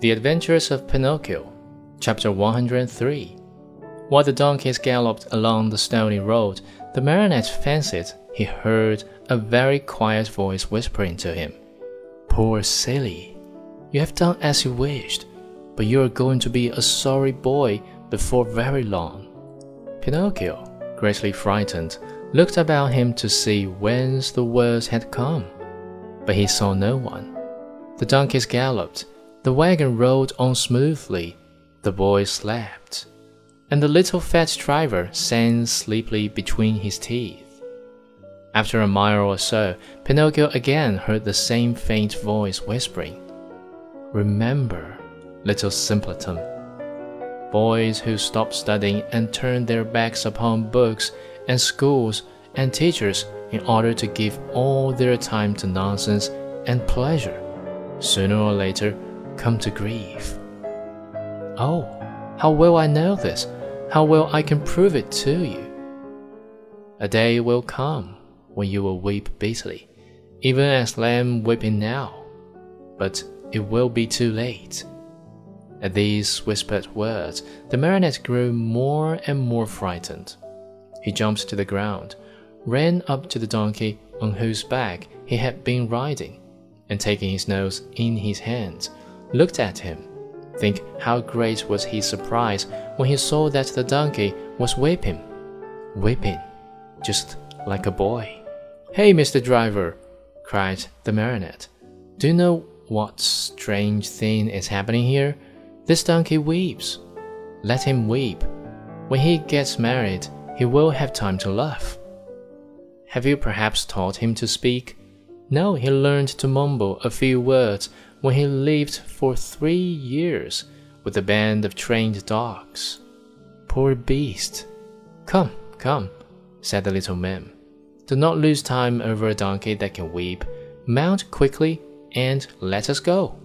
The Adventures of Pinocchio, Chapter 103. While the donkeys galloped along the stony road, the marionette fancied he heard a very quiet voice whispering to him, Poor silly, you have done as you wished, but you are going to be a sorry boy before very long. Pinocchio, greatly frightened, looked about him to see whence the words had come, but he saw no one. The donkeys galloped the wagon rolled on smoothly, the boy slept, and the little fat driver sang sleepily between his teeth. After a mile or so, Pinocchio again heard the same faint voice whispering, Remember, little simpleton. Boys who stop studying and turn their backs upon books and schools and teachers in order to give all their time to nonsense and pleasure, sooner or later come to grief. Oh, how well I know this, how well I can prove it to you. A day will come when you will weep bitterly, even as lamb weeping now, but it will be too late. At these whispered words, the marionette grew more and more frightened. He jumped to the ground, ran up to the donkey on whose back he had been riding, and taking his nose in his hands, looked at him. Think how great was his surprise when he saw that the donkey was weeping. Weeping, just like a boy. Hey, Mr. Driver, cried the marionette. Do you know what strange thing is happening here? This donkey weeps. Let him weep. When he gets married, he will have time to laugh. Have you perhaps taught him to speak? No, he learned to mumble a few words when he lived for three years with a band of trained dogs. Poor beast! Come, come, said the little man. Do not lose time over a donkey that can weep. Mount quickly and let us go.